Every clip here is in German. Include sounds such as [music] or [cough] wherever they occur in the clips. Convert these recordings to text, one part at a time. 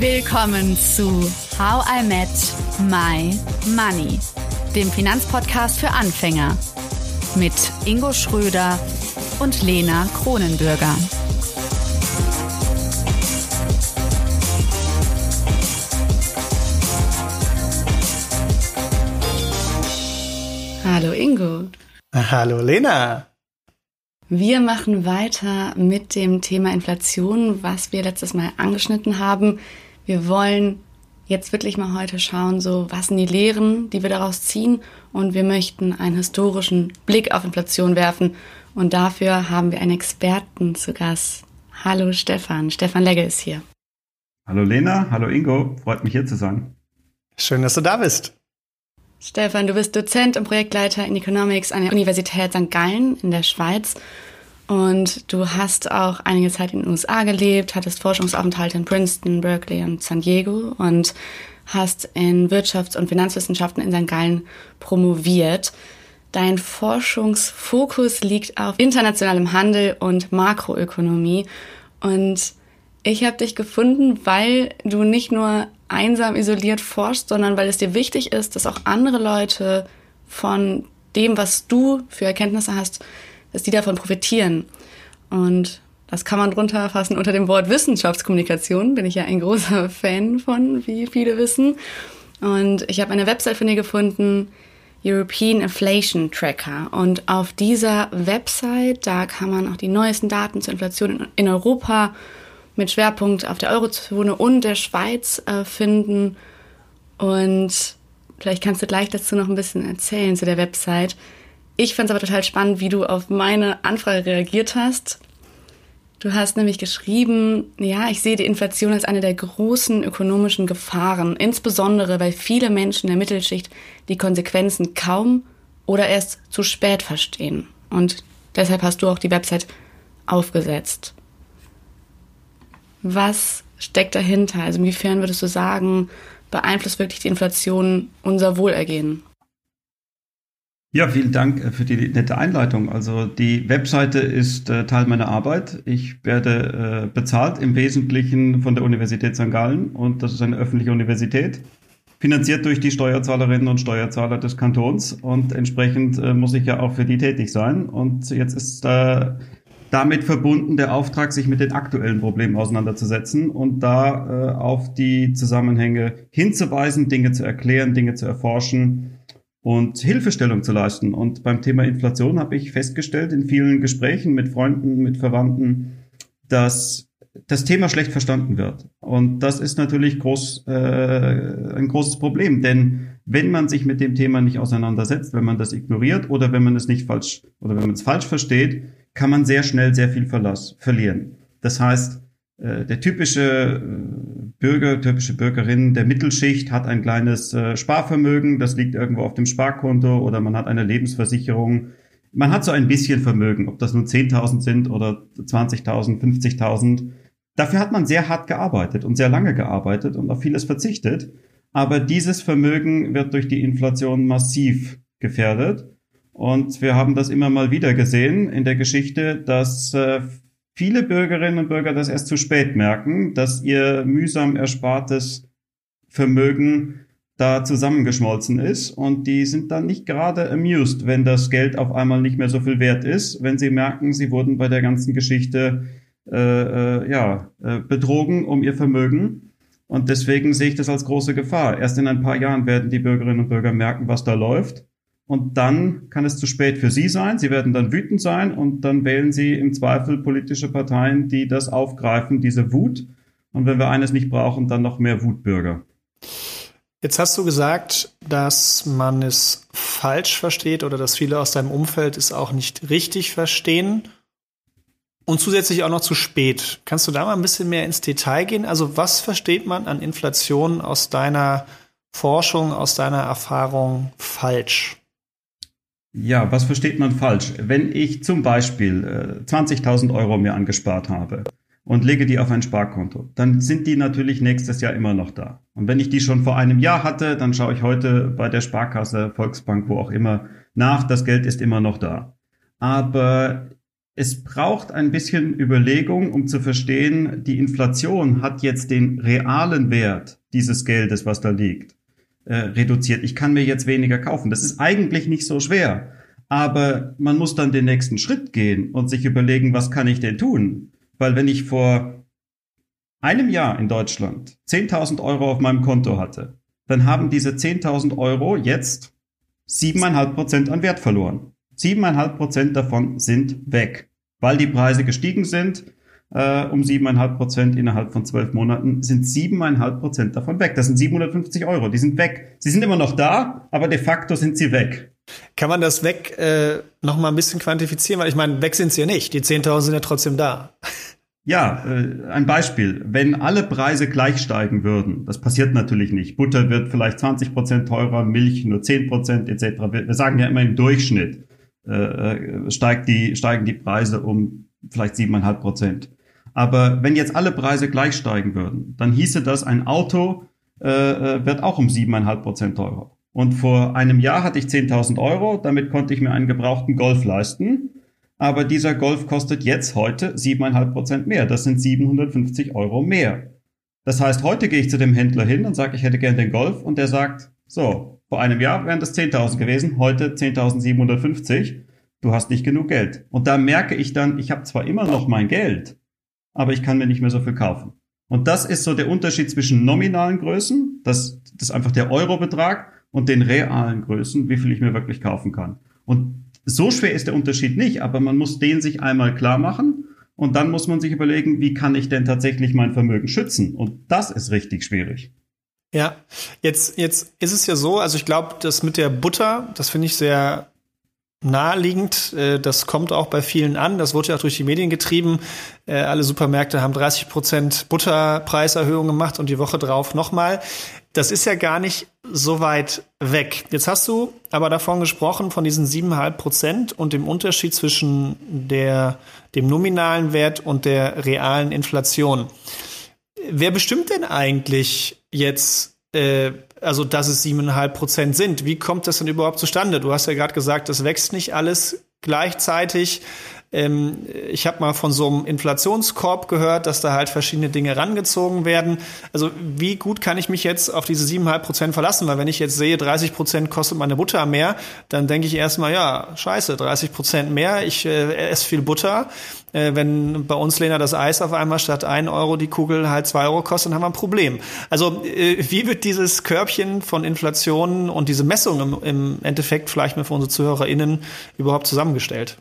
Willkommen zu How I Met My Money, dem Finanzpodcast für Anfänger mit Ingo Schröder und Lena Kronenbürger. Hallo Ingo. Hallo Lena. Wir machen weiter mit dem Thema Inflation, was wir letztes Mal angeschnitten haben. Wir wollen jetzt wirklich mal heute schauen, so was sind die Lehren, die wir daraus ziehen und wir möchten einen historischen Blick auf Inflation werfen und dafür haben wir einen Experten zu Gast. Hallo Stefan, Stefan Legge ist hier. Hallo Lena, hallo Ingo, freut mich hier zu sein. Schön, dass du da bist. Stefan, du bist Dozent und Projektleiter in Economics an der Universität St. Gallen in der Schweiz. Und du hast auch einige Zeit in den USA gelebt, hattest Forschungsaufenthalte in Princeton, Berkeley und San Diego und hast in Wirtschafts- und Finanzwissenschaften in St. Gallen promoviert. Dein Forschungsfokus liegt auf internationalem Handel und Makroökonomie. Und ich habe dich gefunden, weil du nicht nur einsam isoliert forschst, sondern weil es dir wichtig ist, dass auch andere Leute von dem, was du für Erkenntnisse hast, dass die davon profitieren. Und das kann man drunter fassen unter dem Wort Wissenschaftskommunikation. Bin ich ja ein großer [laughs] Fan von, wie viele wissen. Und ich habe eine Website von dir gefunden, European Inflation Tracker. Und auf dieser Website, da kann man auch die neuesten Daten zur Inflation in Europa mit Schwerpunkt auf der Eurozone und der Schweiz äh, finden. Und vielleicht kannst du gleich dazu noch ein bisschen erzählen zu der Website. Ich fand es aber total spannend, wie du auf meine Anfrage reagiert hast. Du hast nämlich geschrieben, ja, ich sehe die Inflation als eine der großen ökonomischen Gefahren, insbesondere weil viele Menschen der Mittelschicht die Konsequenzen kaum oder erst zu spät verstehen. Und deshalb hast du auch die Website aufgesetzt. Was steckt dahinter? Also inwiefern würdest du sagen, beeinflusst wirklich die Inflation unser Wohlergehen? Ja, vielen Dank äh, für die nette Einleitung. Also die Webseite ist äh, Teil meiner Arbeit. Ich werde äh, bezahlt im Wesentlichen von der Universität St. Gallen und das ist eine öffentliche Universität, finanziert durch die Steuerzahlerinnen und Steuerzahler des Kantons und entsprechend äh, muss ich ja auch für die tätig sein. Und jetzt ist äh, damit verbunden der Auftrag, sich mit den aktuellen Problemen auseinanderzusetzen und da äh, auf die Zusammenhänge hinzuweisen, Dinge zu erklären, Dinge zu erforschen und Hilfestellung zu leisten. Und beim Thema Inflation habe ich festgestellt in vielen Gesprächen mit Freunden, mit Verwandten, dass das Thema schlecht verstanden wird. Und das ist natürlich groß, äh, ein großes Problem, denn wenn man sich mit dem Thema nicht auseinandersetzt, wenn man das ignoriert oder wenn man es nicht falsch oder wenn man es falsch versteht, kann man sehr schnell sehr viel Verlass, verlieren. Das heißt, der typische äh, Bürger, typische Bürgerin der Mittelschicht hat ein kleines äh, Sparvermögen, das liegt irgendwo auf dem Sparkonto oder man hat eine Lebensversicherung. Man hat so ein bisschen Vermögen, ob das nun 10.000 sind oder 20.000, 50.000. Dafür hat man sehr hart gearbeitet und sehr lange gearbeitet und auf vieles verzichtet. Aber dieses Vermögen wird durch die Inflation massiv gefährdet. Und wir haben das immer mal wieder gesehen in der Geschichte, dass äh, viele Bürgerinnen und Bürger das erst zu spät merken, dass ihr mühsam erspartes Vermögen da zusammengeschmolzen ist. Und die sind dann nicht gerade amused, wenn das Geld auf einmal nicht mehr so viel wert ist, wenn sie merken, sie wurden bei der ganzen Geschichte äh, äh, ja äh, betrogen um ihr Vermögen. Und deswegen sehe ich das als große Gefahr. Erst in ein paar Jahren werden die Bürgerinnen und Bürger merken, was da läuft und dann kann es zu spät für Sie sein. Sie werden dann wütend sein und dann wählen Sie im Zweifel politische Parteien, die das aufgreifen, diese Wut. Und wenn wir eines nicht brauchen, dann noch mehr Wutbürger. Jetzt hast du gesagt, dass man es falsch versteht oder dass viele aus deinem Umfeld es auch nicht richtig verstehen und zusätzlich auch noch zu spät. Kannst du da mal ein bisschen mehr ins Detail gehen? Also was versteht man an Inflation aus deiner Forschung, aus deiner Erfahrung falsch? Ja, was versteht man falsch? Wenn ich zum Beispiel äh, 20.000 Euro mir angespart habe und lege die auf ein Sparkonto, dann sind die natürlich nächstes Jahr immer noch da. Und wenn ich die schon vor einem Jahr hatte, dann schaue ich heute bei der Sparkasse, Volksbank, wo auch immer nach, das Geld ist immer noch da. Aber es braucht ein bisschen Überlegung, um zu verstehen, die Inflation hat jetzt den realen Wert dieses Geldes, was da liegt, äh, reduziert. Ich kann mir jetzt weniger kaufen. Das ist eigentlich nicht so schwer. Aber man muss dann den nächsten Schritt gehen und sich überlegen, was kann ich denn tun? Weil wenn ich vor einem Jahr in Deutschland 10.000 Euro auf meinem Konto hatte, dann haben diese 10.000 Euro jetzt 7,5 Prozent an Wert verloren. 7,5 Prozent davon sind weg weil die Preise gestiegen sind äh, um 7,5 Prozent innerhalb von zwölf Monaten, sind 7,5 Prozent davon weg. Das sind 750 Euro, die sind weg. Sie sind immer noch da, aber de facto sind sie weg. Kann man das weg äh, noch mal ein bisschen quantifizieren? Weil ich meine, weg sind sie ja nicht. Die 10.000 sind ja trotzdem da. Ja, äh, ein Beispiel. Wenn alle Preise gleich steigen würden, das passiert natürlich nicht. Butter wird vielleicht 20 Prozent teurer, Milch nur 10 Prozent etc. Wir, wir sagen ja immer im Durchschnitt. Äh, äh, steigt die, steigen die Preise um vielleicht siebeneinhalb Prozent. Aber wenn jetzt alle Preise gleich steigen würden, dann hieße das, ein Auto äh, äh wird auch um siebeneinhalb Prozent teurer. Und vor einem Jahr hatte ich 10.000 Euro, damit konnte ich mir einen gebrauchten Golf leisten. Aber dieser Golf kostet jetzt heute siebeneinhalb Prozent mehr. Das sind 750 Euro mehr. Das heißt, heute gehe ich zu dem Händler hin und sage, ich hätte gern den Golf und der sagt, so, vor einem Jahr wären das 10.000 gewesen, heute 10.750. Du hast nicht genug Geld. Und da merke ich dann, ich habe zwar immer noch mein Geld, aber ich kann mir nicht mehr so viel kaufen. Und das ist so der Unterschied zwischen nominalen Größen, das, das ist einfach der Eurobetrag, und den realen Größen, wie viel ich mir wirklich kaufen kann. Und so schwer ist der Unterschied nicht, aber man muss den sich einmal klar machen und dann muss man sich überlegen, wie kann ich denn tatsächlich mein Vermögen schützen? Und das ist richtig schwierig. Ja, jetzt, jetzt ist es ja so, also ich glaube, das mit der Butter, das finde ich sehr naheliegend. Äh, das kommt auch bei vielen an. Das wurde ja auch durch die Medien getrieben. Äh, alle Supermärkte haben 30 Prozent Butterpreiserhöhung gemacht und die Woche drauf nochmal. Das ist ja gar nicht so weit weg. Jetzt hast du aber davon gesprochen, von diesen siebeneinhalb Prozent und dem Unterschied zwischen der, dem nominalen Wert und der realen Inflation. Wer bestimmt denn eigentlich jetzt, äh, also dass es siebeneinhalb Prozent sind? Wie kommt das denn überhaupt zustande? Du hast ja gerade gesagt, das wächst nicht alles gleichzeitig. Ähm, ich habe mal von so einem Inflationskorb gehört, dass da halt verschiedene Dinge rangezogen werden. Also wie gut kann ich mich jetzt auf diese siebeneinhalb Prozent verlassen? Weil wenn ich jetzt sehe, 30 Prozent kostet meine Butter mehr, dann denke ich erstmal, ja, scheiße, 30 Prozent mehr, ich äh, esse viel Butter. Äh, wenn bei uns, Lena, das Eis auf einmal statt ein Euro die Kugel halt zwei Euro kostet, dann haben wir ein Problem. Also äh, wie wird dieses Körbchen von Inflation und diese Messung im Endeffekt vielleicht mal für unsere ZuhörerInnen überhaupt zusammengestellt?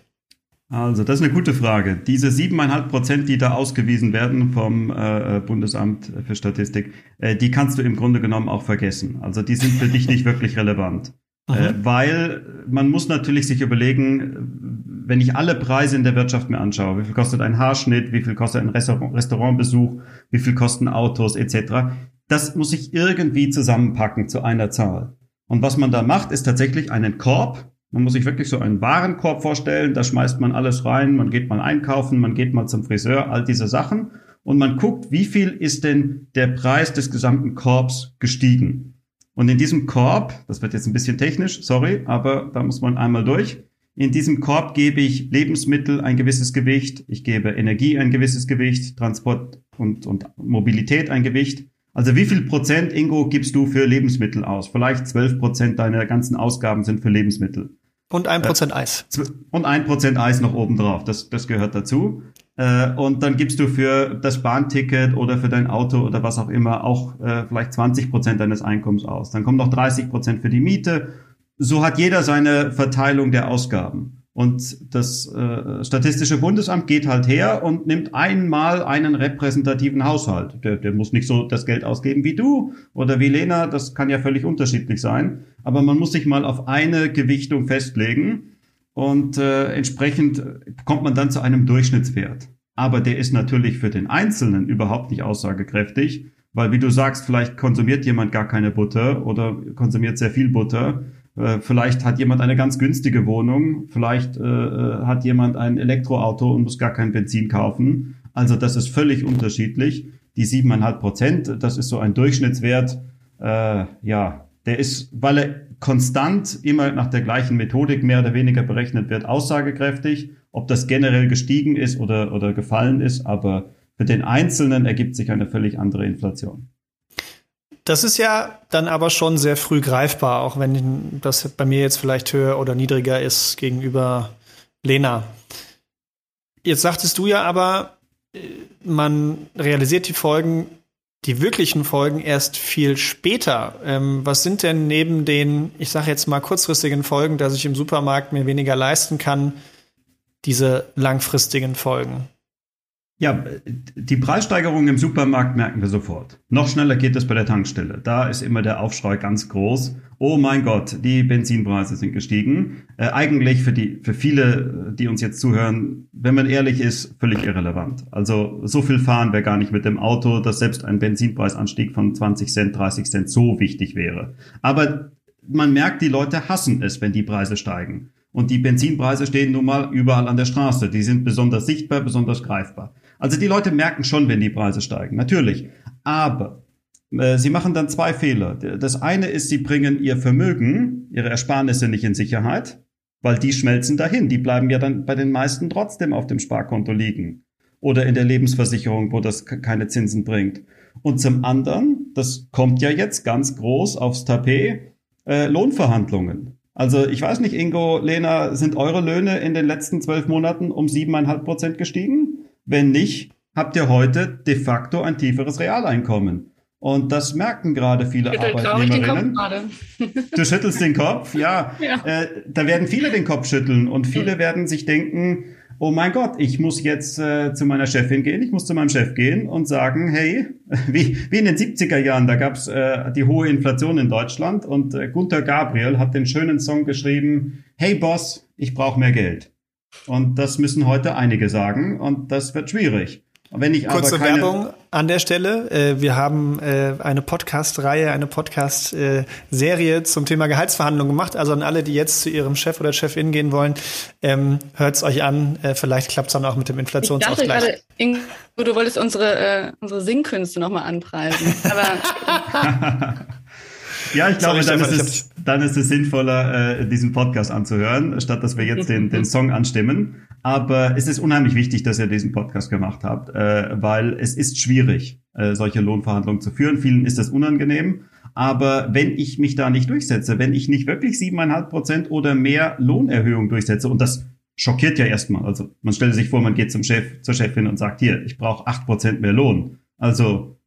Also, das ist eine gute Frage. Diese siebeneinhalb Prozent, die da ausgewiesen werden vom äh, Bundesamt für Statistik, äh, die kannst du im Grunde genommen auch vergessen. Also, die sind für dich nicht wirklich relevant. Äh, weil man muss natürlich sich überlegen, wenn ich alle Preise in der Wirtschaft mir anschaue, wie viel kostet ein Haarschnitt, wie viel kostet ein Restaurant, Restaurantbesuch, wie viel kosten Autos etc., das muss ich irgendwie zusammenpacken zu einer Zahl. Und was man da macht, ist tatsächlich einen Korb, man muss sich wirklich so einen Warenkorb vorstellen, da schmeißt man alles rein, man geht mal einkaufen, man geht mal zum Friseur, all diese Sachen und man guckt, wie viel ist denn der Preis des gesamten Korbs gestiegen. Und in diesem Korb, das wird jetzt ein bisschen technisch, sorry, aber da muss man einmal durch. In diesem Korb gebe ich Lebensmittel ein gewisses Gewicht, ich gebe Energie ein gewisses Gewicht, Transport und, und Mobilität ein Gewicht. Also wie viel Prozent, Ingo, gibst du für Lebensmittel aus? Vielleicht zwölf Prozent deiner ganzen Ausgaben sind für Lebensmittel. Und ein Prozent Eis. Und ein Prozent Eis noch oben drauf. Das, das gehört dazu. Äh, und dann gibst du für das Bahnticket oder für dein Auto oder was auch immer auch äh, vielleicht 20 Prozent deines Einkommens aus. Dann kommen noch 30 Prozent für die Miete. So hat jeder seine Verteilung der Ausgaben. Und das äh, Statistische Bundesamt geht halt her und nimmt einmal einen repräsentativen Haushalt. Der, der muss nicht so das Geld ausgeben wie du oder wie Lena, das kann ja völlig unterschiedlich sein. Aber man muss sich mal auf eine Gewichtung festlegen und äh, entsprechend kommt man dann zu einem Durchschnittswert. Aber der ist natürlich für den Einzelnen überhaupt nicht aussagekräftig, weil wie du sagst, vielleicht konsumiert jemand gar keine Butter oder konsumiert sehr viel Butter vielleicht hat jemand eine ganz günstige Wohnung, vielleicht äh, äh, hat jemand ein Elektroauto und muss gar kein Benzin kaufen. Also das ist völlig unterschiedlich. Die siebeneinhalb Prozent, das ist so ein Durchschnittswert. Äh, ja, der ist, weil er konstant immer nach der gleichen Methodik mehr oder weniger berechnet wird, aussagekräftig. ob das generell gestiegen ist oder, oder gefallen ist, aber für den Einzelnen ergibt sich eine völlig andere Inflation. Das ist ja dann aber schon sehr früh greifbar, auch wenn das bei mir jetzt vielleicht höher oder niedriger ist gegenüber Lena. Jetzt sagtest du ja aber, äh, man realisiert die Folgen, die wirklichen Folgen erst viel später. Ähm, was sind denn neben den, ich sage jetzt mal kurzfristigen Folgen, dass ich im Supermarkt mir weniger leisten kann, diese langfristigen Folgen? Ja, die Preissteigerung im Supermarkt merken wir sofort. Noch schneller geht es bei der Tankstelle. Da ist immer der Aufschrei ganz groß. Oh mein Gott, die Benzinpreise sind gestiegen. Äh, eigentlich für die, für viele, die uns jetzt zuhören, wenn man ehrlich ist, völlig irrelevant. Also so viel fahren wir gar nicht mit dem Auto, dass selbst ein Benzinpreisanstieg von 20 Cent, 30 Cent so wichtig wäre. Aber man merkt, die Leute hassen es, wenn die Preise steigen. Und die Benzinpreise stehen nun mal überall an der Straße. Die sind besonders sichtbar, besonders greifbar. Also die Leute merken schon, wenn die Preise steigen, natürlich. Aber äh, sie machen dann zwei Fehler. Das eine ist, sie bringen ihr Vermögen, ihre Ersparnisse nicht in Sicherheit, weil die schmelzen dahin. Die bleiben ja dann bei den meisten trotzdem auf dem Sparkonto liegen oder in der Lebensversicherung, wo das keine Zinsen bringt. Und zum anderen, das kommt ja jetzt ganz groß aufs Tapet, äh, Lohnverhandlungen. Also ich weiß nicht, Ingo, Lena, sind eure Löhne in den letzten zwölf Monaten um siebeneinhalb Prozent gestiegen? Wenn nicht, habt ihr heute de facto ein tieferes Realeinkommen. Und das merken gerade viele Arbeitnehmerinnen. [laughs] du schüttelst den Kopf, ja. ja. Äh, da werden viele den Kopf schütteln und viele mhm. werden sich denken, oh mein Gott, ich muss jetzt äh, zu meiner Chefin gehen, ich muss zu meinem Chef gehen und sagen, hey, [laughs] wie, wie in den 70er Jahren, da gab's äh, die hohe Inflation in Deutschland und äh, Gunther Gabriel hat den schönen Song geschrieben, hey Boss, ich brauche mehr Geld. Und das müssen heute einige sagen und das wird schwierig. Wenn ich Kurze aber keine Werbung an der Stelle. Äh, wir haben äh, eine Podcast-Reihe, eine Podcast-Serie zum Thema Gehaltsverhandlungen gemacht. Also an alle, die jetzt zu ihrem Chef oder Chefin gehen wollen, ähm, hört es euch an. Äh, vielleicht klappt es dann auch mit dem Inflationsausgleich. Ich dachte gerade, Ingo, du wolltest unsere, unsere Singkünste nochmal anpreisen. Aber [laughs] [laughs] Ja, ich glaube, Sorry, dann, ist es, dann ist es sinnvoller, äh, diesen Podcast anzuhören, statt dass wir jetzt den, den Song anstimmen. Aber es ist unheimlich wichtig, dass ihr diesen Podcast gemacht habt, äh, weil es ist schwierig, äh, solche Lohnverhandlungen zu führen. Vielen ist das unangenehm. Aber wenn ich mich da nicht durchsetze, wenn ich nicht wirklich siebeneinhalb Prozent oder mehr Lohnerhöhung durchsetze, und das schockiert ja erstmal. Also man stellt sich vor, man geht zum Chef, zur Chefin und sagt, hier, ich brauche acht Prozent mehr Lohn. Also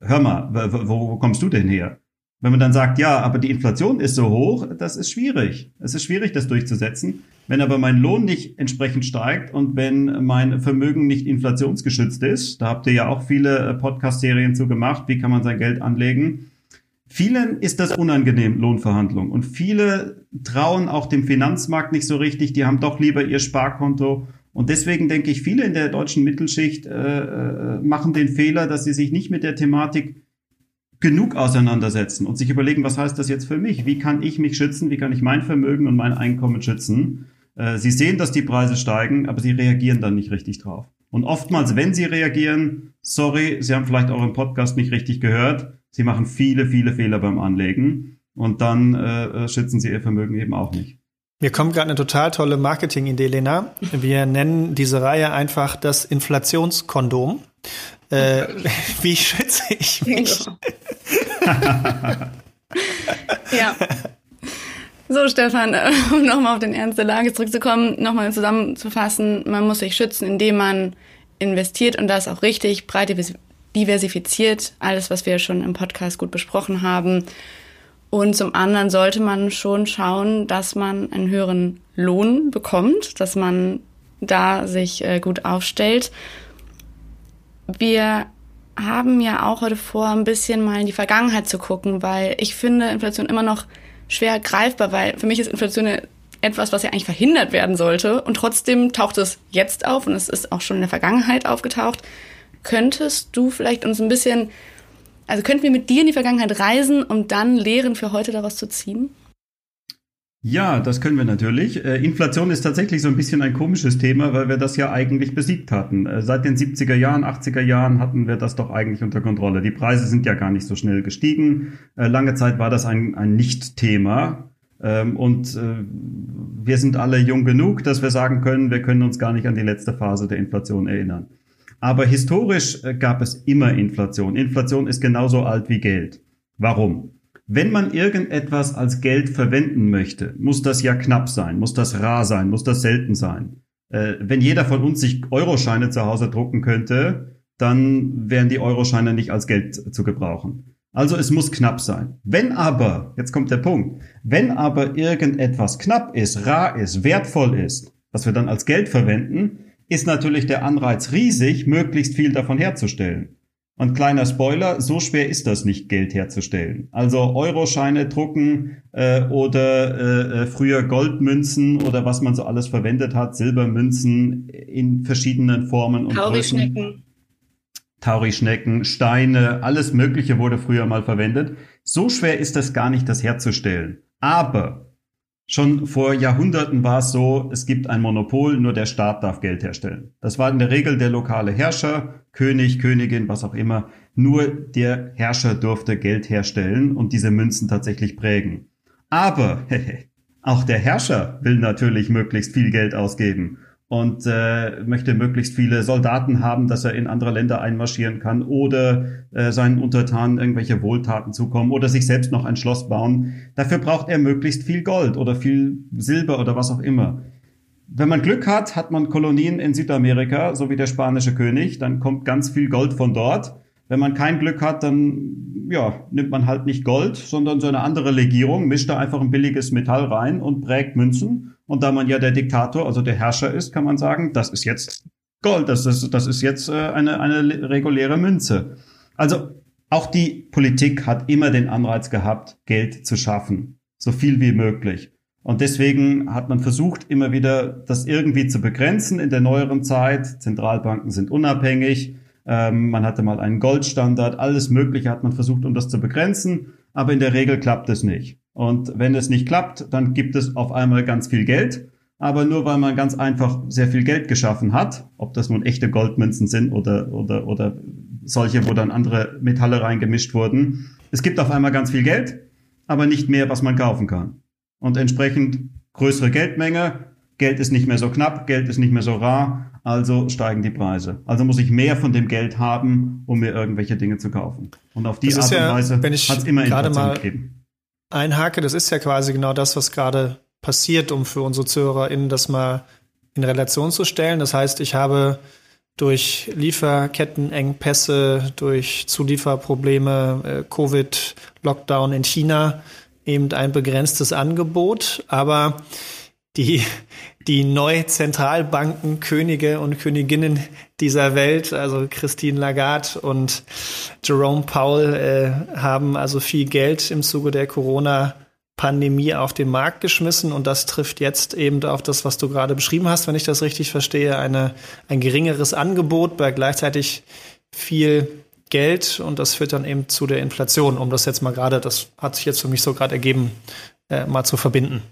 hör mal, wo, wo kommst du denn her? Wenn man dann sagt, ja, aber die Inflation ist so hoch, das ist schwierig. Es ist schwierig, das durchzusetzen. Wenn aber mein Lohn nicht entsprechend steigt und wenn mein Vermögen nicht inflationsgeschützt ist, da habt ihr ja auch viele äh, Podcast-Serien zu gemacht, wie kann man sein Geld anlegen. Vielen ist das unangenehm, Lohnverhandlungen. Und viele trauen auch dem Finanzmarkt nicht so richtig. Die haben doch lieber ihr Sparkonto. Und deswegen denke ich, viele in der deutschen Mittelschicht äh, äh machen den Fehler, dass sie sich nicht mit der Thematik genug auseinandersetzen und sich überlegen, was heißt das jetzt für mich? Wie kann ich mich schützen? Wie kann ich mein Vermögen und mein Einkommen schützen? Äh, sie sehen, dass die Preise steigen, aber sie reagieren dann nicht richtig drauf. Und oftmals, wenn sie reagieren, sorry, sie haben vielleicht euren Podcast nicht richtig gehört, sie machen viele, viele Fehler beim Anlegen und dann äh, äh schützen sie ihr Vermögen eben auch nicht. Mir kommt gerade eine total tolle Marketing-Idee, Lena. Wir nennen diese Reihe einfach das Inflationskondom. Äh, [laughs] wie schütze ich mich? ja. [laughs] So, Stefan, äh, um nochmal auf den Ernst der Lage zurückzukommen, nochmal zusammenzufassen, man muss sich schützen, indem man investiert und das auch richtig, breit diversifiziert, alles, was wir schon im Podcast gut besprochen haben. Und zum anderen sollte man schon schauen, dass man einen höheren Lohn bekommt, dass man da sich äh, gut aufstellt wir haben ja auch heute vor, ein bisschen mal in die Vergangenheit zu gucken, weil ich finde Inflation immer noch schwer greifbar, weil für mich ist Inflation etwas, was ja eigentlich verhindert werden sollte und trotzdem taucht es jetzt auf und es ist auch schon in der Vergangenheit aufgetaucht. Könntest du vielleicht uns ein bisschen, also könnten wir mit dir in die Vergangenheit reisen, um dann Lehren für heute daraus zu ziehen? Ja, das können wir natürlich. Äh, Inflation ist tatsächlich so ein bisschen ein komisches Thema, weil wir das ja eigentlich besiegt hatten. Äh, seit den 70er Jahren, 80er Jahren hatten wir das doch eigentlich unter Kontrolle. Die Preise sind ja gar nicht so schnell gestiegen. Äh, lange Zeit war das ein, ein Nicht-Thema. Ähm, und wir sind alle jung genug, dass wir sagen können, wir können uns gar nicht an die letzte Phase der Inflation erinnern. Aber historisch gab es immer Inflation. Inflation ist genauso alt wie Geld. Warum? Wenn man irgendetwas als Geld verwenden möchte, muss das ja knapp sein, muss das rar sein, muss das selten sein. Äh, wenn jeder von uns sich Euroscheine zu Hause drucken könnte, dann wären die Euroscheine nicht als Geld zu gebrauchen. Also es muss knapp sein. Wenn aber, jetzt kommt der Punkt, wenn aber irgendetwas knapp ist, rar ist, wertvoll ist, was wir dann als Geld verwenden, ist natürlich der Anreiz riesig, möglichst viel davon herzustellen. Und kleiner Spoiler, so schwer ist das nicht, Geld herzustellen. Also Euroscheine drucken äh, oder äh, äh früher Goldmünzen oder was man so alles verwendet hat, Silbermünzen in verschiedenen Formen und Größen. Taurischnecken, Steine, alles Mögliche wurde früher mal verwendet. So schwer ist es gar nicht, das herzustellen. Aber schon vor Jahrhunderten war es so, es gibt ein Monopol, nur der Staat darf Geld herstellen. Das war in der Regel der lokale Herrscher, König, Königin, was auch immer. Nur der Herrscher durfte Geld herstellen und diese Münzen tatsächlich prägen. Aber [laughs] auch der Herrscher will natürlich möglichst viel Geld ausgeben und äh, möchte möglichst viele Soldaten haben, dass er in andere Länder einmarschieren kann oder äh, seinen Untertanen irgendwelche Wohltaten zukommen oder sich selbst noch ein Schloss bauen. Dafür braucht er möglichst viel Gold oder viel Silber oder was auch immer. Wenn man Glück hat, hat man Kolonien in Südamerika, so wie der spanische König, dann kommt ganz viel Gold von dort. Wenn man kein Glück hat, dann ja, nimmt man halt nicht Gold, sondern so eine andere Legierung, mischt da einfach ein billiges Metall rein und prägt Münzen und da man ja der Diktator, also der Herrscher ist, kann man sagen, das ist jetzt Gold, das ist, das ist jetzt äh, eine, eine reguläre Münze. Also auch die Politik hat immer den Anreiz gehabt, Geld zu schaffen, so viel wie möglich. Und deswegen hat man versucht, immer wieder das irgendwie zu begrenzen in der neueren Zeit. Zentralbanken sind unabhängig. Ähm, man hatte mal einen Goldstandard. Alles Mögliche hat man versucht, um das zu begrenzen. Aber in der Regel klappt es nicht. Und wenn es nicht klappt, dann gibt es auf einmal ganz viel Geld. Aber nur weil man ganz einfach sehr viel Geld geschaffen hat, ob das nun echte Goldmünzen sind oder, oder, oder solche, wo dann andere Metalle reingemischt wurden. Es gibt auf einmal ganz viel Geld, aber nicht mehr, was man kaufen kann. Und entsprechend größere Geldmenge, Geld ist nicht mehr so knapp, Geld ist nicht mehr so rar, also steigen die Preise. Also muss ich mehr von dem Geld haben, um mir irgendwelche Dinge zu kaufen. Und auf die Art und ja, Weise hat es immer Inflation gegeben einhake, das ist ja quasi genau das, was gerade passiert, um für unsere ZuhörerInnen das mal in Relation zu stellen. Das heißt, ich habe durch Lieferkettenengpässe, durch Zulieferprobleme, äh, Covid, Lockdown in China eben ein begrenztes Angebot, aber die, die Neuzentralbanken, Könige und Königinnen dieser Welt, also Christine Lagarde und Jerome Powell, äh, haben also viel Geld im Zuge der Corona-Pandemie auf den Markt geschmissen und das trifft jetzt eben auf das, was du gerade beschrieben hast, wenn ich das richtig verstehe, eine, ein geringeres Angebot bei gleichzeitig viel Geld und das führt dann eben zu der Inflation, um das jetzt mal gerade, das hat sich jetzt für mich so gerade ergeben, äh, mal zu verbinden.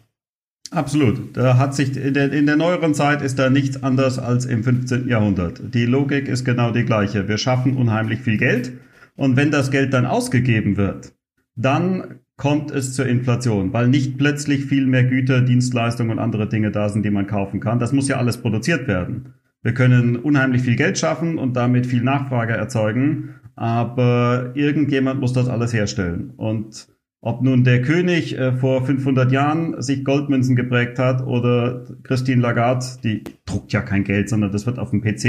Absolut. Da hat sich in der, in der neueren Zeit ist da nichts anders als im 15. Jahrhundert. Die Logik ist genau die gleiche. Wir schaffen unheimlich viel Geld und wenn das Geld dann ausgegeben wird, dann kommt es zur Inflation, weil nicht plötzlich viel mehr Güter, Dienstleistungen und andere Dinge da sind, die man kaufen kann. Das muss ja alles produziert werden. Wir können unheimlich viel Geld schaffen und damit viel Nachfrage erzeugen, aber irgendjemand muss das alles herstellen. Und ob nun der König äh, vor 500 Jahren sich Goldmünzen geprägt hat oder Christine Lagarde, die druckt ja kein Geld, sondern das wird auf dem PC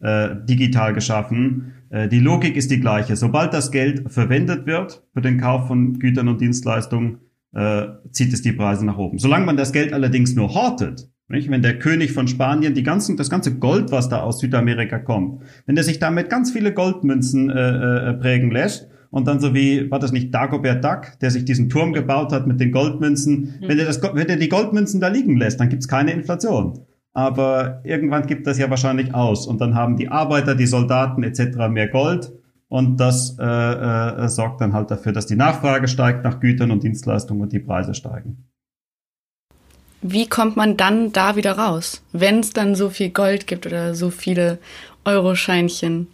äh, digital geschaffen. Äh, die Logik ist die gleiche. Sobald das Geld verwendet wird für den Kauf von Gütern und Dienstleistungen, äh, zieht es die Preise nach oben. Solange man das Geld allerdings nur hortet, nicht? wenn der König von Spanien die ganzen, das ganze Gold, was da aus Südamerika kommt, wenn er sich damit ganz viele Goldmünzen äh, äh, prägen lässt, und dann so wie, war das nicht Dagobert Duck, der sich diesen Turm gebaut hat mit den Goldmünzen. Mhm. Wenn er das, wenn er die Goldmünzen da liegen lässt, dann gibt's keine Inflation. Aber irgendwann gibt das ja wahrscheinlich aus und dann haben die Arbeiter, die Soldaten etc. mehr Gold und das äh, äh, sorgt dann halt dafür, dass die Nachfrage steigt nach Gütern und Dienstleistungen und die Preise steigen. Wie kommt man dann da wieder raus, wenn es dann so viel Gold gibt oder so viele Euroscheinchen?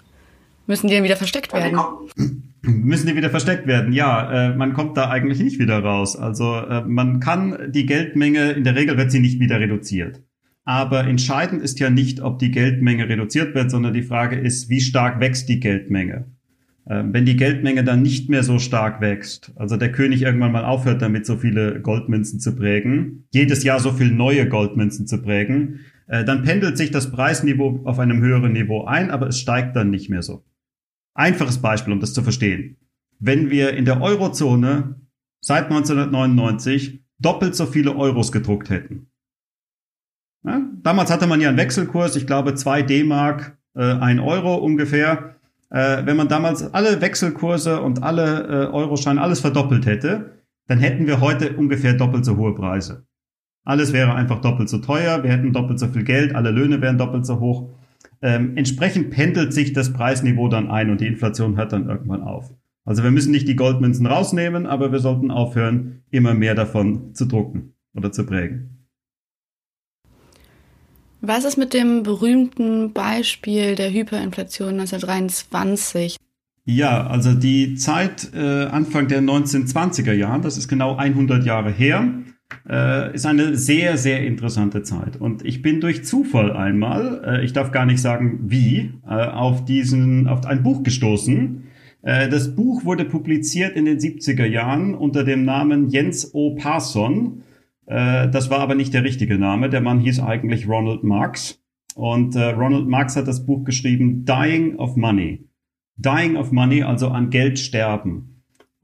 Müssen die dann wieder versteckt werden? Müssen die wieder versteckt werden? Ja, äh, man kommt da eigentlich nicht wieder raus. Also äh, man kann die Geldmenge, in der Regel wird sie nicht wieder reduziert. Aber entscheidend ist ja nicht, ob die Geldmenge reduziert wird, sondern die Frage ist, wie stark wächst die Geldmenge? Äh, wenn die Geldmenge dann nicht mehr so stark wächst, also der König irgendwann mal aufhört damit, so viele Goldmünzen zu prägen, jedes Jahr so viel neue Goldmünzen zu prägen, äh, dann pendelt sich das Preisniveau auf einem höheren Niveau ein, aber es steigt dann nicht mehr so. Einfaches Beispiel, um das zu verstehen. Wenn wir in der Eurozone seit 1999 doppelt so viele Euros gedruckt hätten. Ja, damals hatte man ja einen Wechselkurs, ich glaube 2 D-Mark, äh, 1 Euro ungefähr. Äh, wenn man damals alle Wechselkurse und alle äh, Euroscheine, alles verdoppelt hätte, dann hätten wir heute ungefähr doppelt so hohe Preise. Alles wäre einfach doppelt so teuer, wir hätten doppelt so viel Geld, alle Löhne wären doppelt so hoch. Ähm, entsprechend pendelt sich das Preisniveau dann ein und die Inflation hört dann irgendwann auf. Also wir müssen nicht die Goldmünzen rausnehmen, aber wir sollten aufhören, immer mehr davon zu drucken oder zu prägen. Was ist mit dem berühmten Beispiel der Hyperinflation 1923? Ja, also die Zeit äh, Anfang der 1920er Jahre, das ist genau 100 Jahre her, äh, ist eine sehr, sehr interessante Zeit. Und ich bin durch Zufall einmal, äh, ich darf gar nicht sagen wie, äh, auf diesen, auf ein Buch gestoßen. Äh, das Buch wurde publiziert in den 70er Jahren unter dem Namen Jens O. Parson. Äh, das war aber nicht der richtige Name. Der Mann hieß eigentlich Ronald Marx. Und äh, Ronald Marx hat das Buch geschrieben Dying of Money. Dying of Money, also an Geld sterben.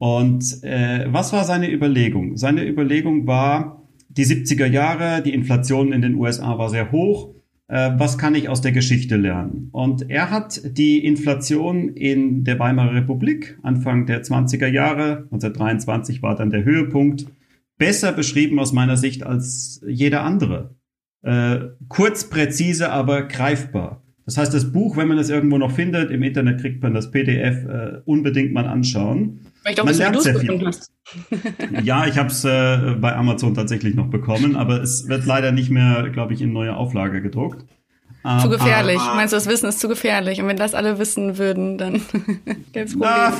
Und äh, was war seine Überlegung? Seine Überlegung war, die 70er Jahre, die Inflation in den USA war sehr hoch. Äh, was kann ich aus der Geschichte lernen? Und er hat die Inflation in der Weimarer Republik Anfang der 20er Jahre, 1923 war dann der Höhepunkt, besser beschrieben aus meiner Sicht als jeder andere. Äh, kurz, präzise, aber greifbar. Das heißt, das Buch, wenn man es irgendwo noch findet, im Internet kriegt man das PDF äh, unbedingt mal anschauen. Ich glaube, man sehr viel. Hast. [laughs] ja, ich habe es äh, bei Amazon tatsächlich noch bekommen, aber es wird leider nicht mehr, glaube ich, in neue Auflage gedruckt. Zu gefährlich. Ah, Meinst du, das Wissen ist zu gefährlich? Und wenn das alle wissen würden, dann [laughs] gäbe es Probleme.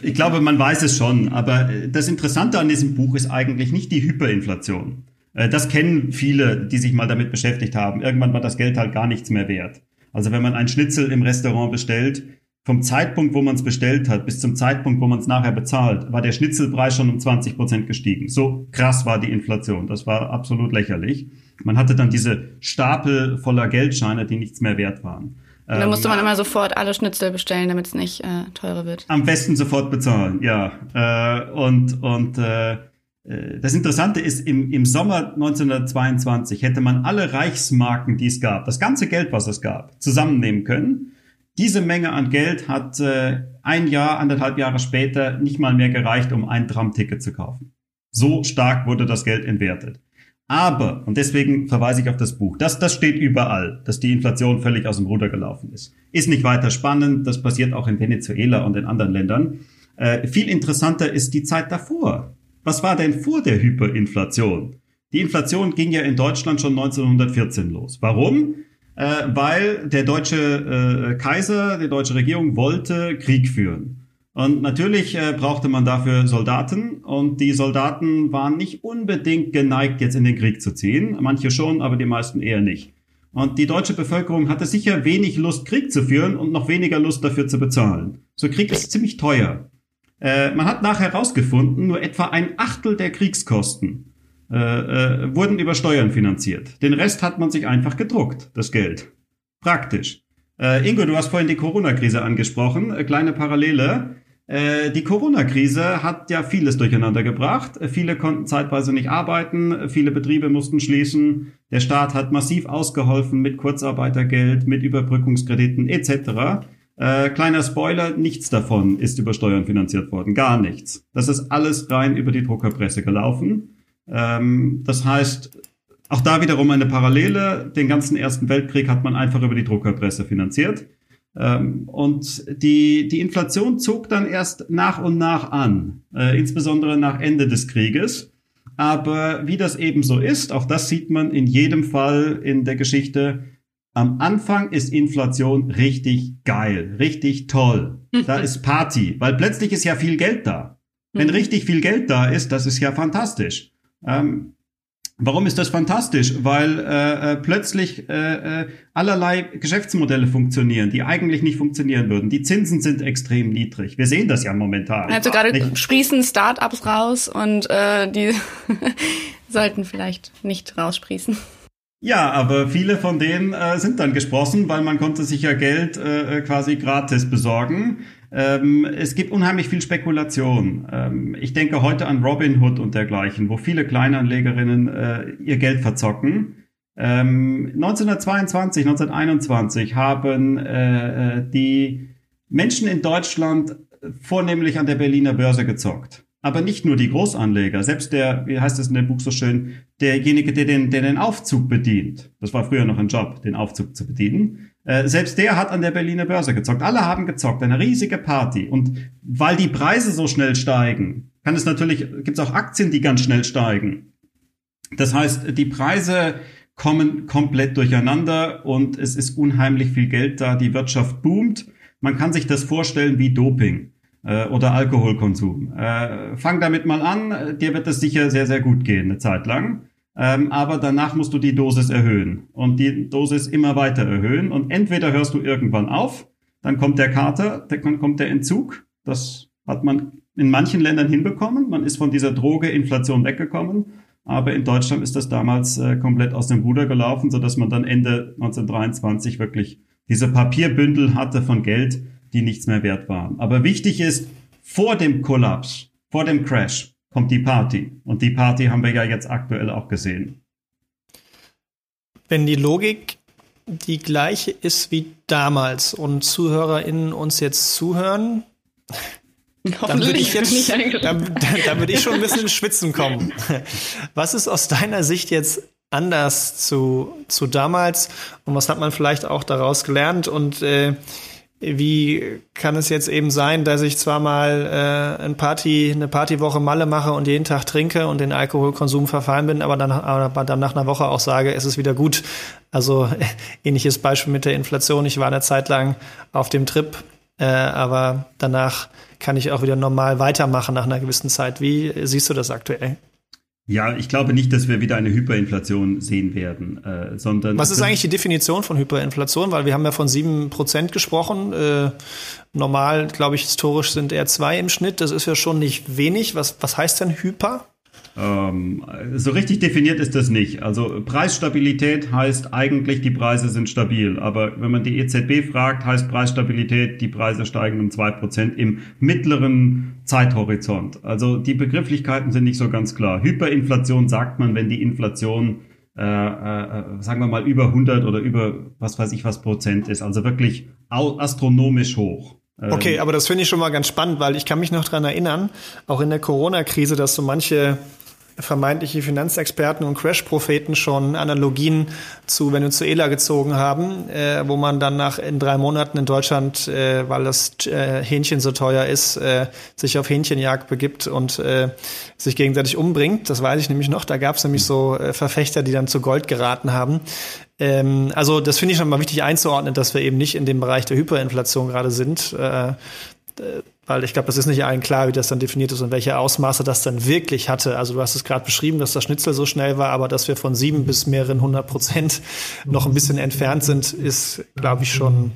Ich glaube, man weiß es schon. Aber äh, das Interessante an diesem Buch ist eigentlich nicht die Hyperinflation. Äh, das kennen viele, die sich mal damit beschäftigt haben. Irgendwann war das Geld halt gar nichts mehr wert. Also wenn man ein Schnitzel im Restaurant bestellt, vom Zeitpunkt, wo man es bestellt hat, bis zum Zeitpunkt, wo man es nachher bezahlt, war der Schnitzelpreis schon um 20 Prozent gestiegen. So krass war die Inflation. Das war absolut lächerlich. Man hatte dann diese Stapel voller Geldscheine, die nichts mehr wert waren. Und dann musste man ähm, immer sofort alle Schnitzel bestellen, damit es nicht äh, teurer wird. Am besten sofort bezahlen, ja. Äh, und und äh, äh das Interessante ist, im, im Sommer 1922 hätte man alle Reichsmarken, die es gab, das ganze Geld, was es gab, zusammennehmen können diese Menge an Geld hat äh, ein Jahr, anderthalb Jahre später nicht mal mehr gereicht, um ein Tramticket zu kaufen. So stark wurde das Geld entwertet. Aber, und deswegen verweise ich auf das Buch, das, das steht überall, dass die Inflation völlig aus dem Ruder gelaufen ist. Ist nicht weiter spannend, das passiert auch in Venezuela und in anderen Ländern. Äh, viel interessanter ist die Zeit davor. Was war denn vor der Hyperinflation? Die Inflation ging ja in Deutschland schon 1914 los. Warum? Äh, weil der deutsche äh, Kaiser, die deutsche Regierung wollte Krieg führen. Und natürlich äh, brauchte man dafür Soldaten und die Soldaten waren nicht unbedingt geneigt, jetzt in den Krieg zu ziehen. Manche schon, aber die meisten eher nicht. Und die deutsche Bevölkerung hatte sicher wenig Lust, Krieg zu führen und noch weniger Lust dafür zu bezahlen. So Krieg ist ziemlich teuer. Äh, man hat nachher herausgefunden, nur etwa ein Achtel der Kriegskosten äh, äh, wurden über Steuern finanziert. Den Rest hat man sich einfach gedruckt, das Geld. Praktisch. Äh, Ingo, du hast vorhin die Corona-Krise angesprochen. Äh, kleine Parallele. Äh, die Corona-Krise hat ja vieles durcheinander gebracht. Äh, viele konnten zeitweise nicht arbeiten, viele Betriebe mussten schließen. Der Staat hat massiv ausgeholfen mit Kurzarbeitergeld, mit Überbrückungskrediten etc. Äh, kleiner Spoiler, nichts davon ist über Steuern finanziert worden. Gar nichts. Das ist alles rein über die Druckerpresse gelaufen. Ähm, das heißt, auch da wiederum eine Parallele. Den ganzen Ersten Weltkrieg hat man einfach über die Druckerpresse finanziert. Ähm, und die, die Inflation zog dann erst nach und nach an, äh, insbesondere nach Ende des Krieges. Aber wie das eben so ist, auch das sieht man in jedem Fall in der Geschichte, am Anfang ist Inflation richtig geil, richtig toll. Da ist Party, weil plötzlich ist ja viel Geld da. Wenn mhm. richtig viel Geld da ist, das ist ja fantastisch. Ähm, warum ist das fantastisch? Weil äh, äh, plötzlich äh, äh, allerlei Geschäftsmodelle funktionieren, die eigentlich nicht funktionieren würden. Die Zinsen sind extrem niedrig. Wir sehen das ja momentan. Also gerade nicht? sprießen Startups raus und äh, die [laughs] sollten vielleicht nicht raussprießen. Ja, aber viele von denen äh, sind dann gesprossen, weil man konnte sich ja Geld äh, quasi gratis besorgen. Ähm, es gibt unheimlich viel Spekulation. Ähm, ich denke heute an Robinhood und dergleichen, wo viele Kleinanlegerinnen äh, ihr Geld verzocken. Ähm, 1922, 1921 haben äh, äh, die Menschen in Deutschland vornehmlich an der Berliner Börse gezockt. Aber nicht nur die Großanleger, selbst der, wie heißt es in dem Buch so schön, derjenige, der den, der den Aufzug bedient. Das war früher noch ein Job, den Aufzug zu bedienen. Äh, selbst der hat an der Berliner Börse gezockt. Alle haben gezockt, eine riesige Party. Und weil die Preise so schnell steigen, kann es natürlich, gibt es auch Aktien, die ganz schnell steigen. Das heißt, die Preise kommen komplett durcheinander und es ist unheimlich viel Geld da. Die Wirtschaft boomt. Man kann sich das vorstellen wie Doping äh, oder Alkoholkonsum. Äh, fang damit mal an, dir wird es sicher sehr, sehr gut gehen, eine Zeit lang. Ähm, aber danach musst du die Dosis erhöhen und die Dosis immer weiter erhöhen. Und entweder hörst du irgendwann auf, dann kommt der Kater, dann kommt der Entzug. Das hat man in manchen Ländern hinbekommen. Man ist von dieser Droge Inflation weggekommen. Aber in Deutschland ist das damals äh, komplett aus dem Ruder gelaufen, so dass man dann Ende 1923 wirklich diese Papierbündel hatte von Geld, die nichts mehr wert waren. Aber wichtig ist, vor dem Kollaps, vor dem Crash, kommt die Party. Und die Party haben wir ja jetzt aktuell auch gesehen. Wenn die Logik die gleiche ist wie damals und ZuhörerInnen uns jetzt zuhören, [laughs] dann würde ich jetzt, dann, dann würde ich schon ein bisschen ins Schwitzen kommen. [laughs] Was ist aus deiner Sicht jetzt anders zu, zu damals und was hat man vielleicht auch daraus gelernt und äh, wie kann es jetzt eben sein, dass ich zwar mal äh, ein Party, eine Partywoche Malle mache und jeden Tag trinke und den Alkoholkonsum verfallen bin, aber dann, aber dann nach einer Woche auch sage, es ist wieder gut. Also [laughs] ähnliches Beispiel mit der Inflation. Ich war eine Zeit lang auf dem Trip, äh, aber danach kann ich auch wieder normal weitermachen nach einer gewissen Zeit. Wie siehst du das aktuell? Ja, ich glaube nicht, dass wir wieder eine Hyperinflation sehen werden, äh, sondern. Was ist eigentlich die Definition von Hyperinflation? Weil wir haben ja von sieben Prozent gesprochen. Äh, normal, glaube ich, historisch sind eher zwei im Schnitt. Das ist ja schon nicht wenig. Was, was heißt denn Hyper? Ähm, so richtig definiert ist das nicht. Also Preisstabilität heißt eigentlich, die Preise sind stabil. Aber wenn man die EZB fragt, heißt Preisstabilität, die Preise steigen um zwei Prozent im mittleren Zeithorizont. Also die Begrifflichkeiten sind nicht so ganz klar. Hyperinflation sagt man, wenn die Inflation äh, äh, sagen wir mal über 100 oder über was weiß ich was Prozent ist. Also wirklich astronomisch hoch. Okay, ähm, aber das finde ich schon mal ganz spannend, weil ich kann mich noch dran erinnern, auch in der Corona-Krise, dass so manche vermeintliche Finanzexperten und Crash-Propheten schon Analogien zu Venezuela gezogen haben, äh, wo man dann nach in drei Monaten in Deutschland, äh, weil das äh, Hähnchen so teuer ist, äh, sich auf Hähnchenjagd begibt und äh, sich gegenseitig umbringt. Das weiß ich nämlich noch. Da gab es nämlich so äh, Verfechter, die dann zu Gold geraten haben. Ähm, also das finde ich schon mal wichtig einzuordnen, dass wir eben nicht in dem Bereich der Hyperinflation gerade sind. Äh, weil ich glaube, das ist nicht allen klar, wie das dann definiert ist und welche Ausmaße das dann wirklich hatte. Also du hast es gerade beschrieben, dass das Schnitzel so schnell war, aber dass wir von sieben bis mehreren hundert Prozent noch ein bisschen entfernt sind, ist, glaube ich, schon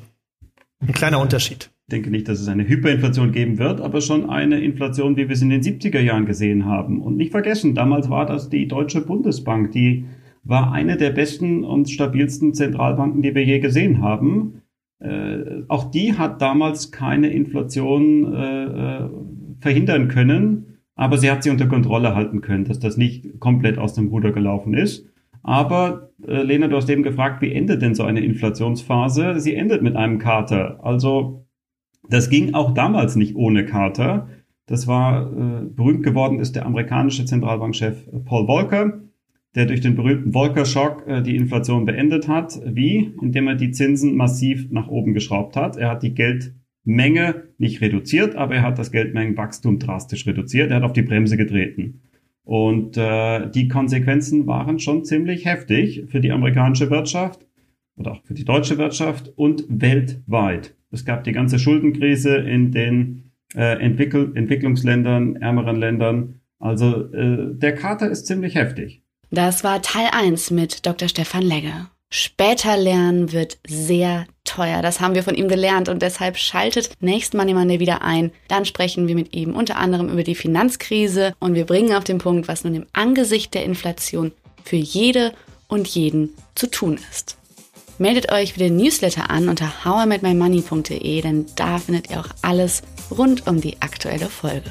ein kleiner Unterschied. Ich denke nicht, dass es eine Hyperinflation geben wird, aber schon eine Inflation, wie wir es in den 70er Jahren gesehen haben. Und nicht vergessen, damals war das die Deutsche Bundesbank, die war eine der besten und stabilsten Zentralbanken, die wir je gesehen haben. Äh, auch die hat damals keine Inflation äh, äh, verhindern können, aber sie hat sie unter Kontrolle halten können, dass das nicht komplett aus dem Ruder gelaufen ist. Aber äh, Lena, du hast eben gefragt, wie endet denn so eine Inflationsphase? Sie endet mit einem Kater. Also das ging auch damals nicht ohne Kater. Das war äh, berühmt geworden ist der amerikanische Zentralbankchef Paul Volcker der durch den berühmten Volcker-Schock äh, die Inflation beendet hat. Wie? Indem er die Zinsen massiv nach oben geschraubt hat. Er hat die Geldmenge nicht reduziert, aber er hat das Geldmengenwachstum drastisch reduziert. Er hat auf die Bremse getreten. Und äh, die Konsequenzen waren schon ziemlich heftig für die amerikanische Wirtschaft. oder auch für die deutsche Wirtschaft und weltweit. Es gab die ganze Schuldenkrise in den äh, Entwicklungsländern, ärmeren Ländern. Also äh, der Kater ist ziemlich heftig. Das war Teil 1 mit Dr. Stefan Legge. Später lernen wird sehr teuer. Das haben wir von ihm gelernt und deshalb schaltet nächst Money Monday wieder ein. Dann sprechen wir mit ihm unter anderem über die Finanzkrise und wir bringen auf den Punkt, was nun im Angesicht der Inflation für jede und jeden zu tun ist. Meldet euch für den Newsletter an unter howimetmymoney.de, denn da findet ihr auch alles rund um die aktuelle Folge.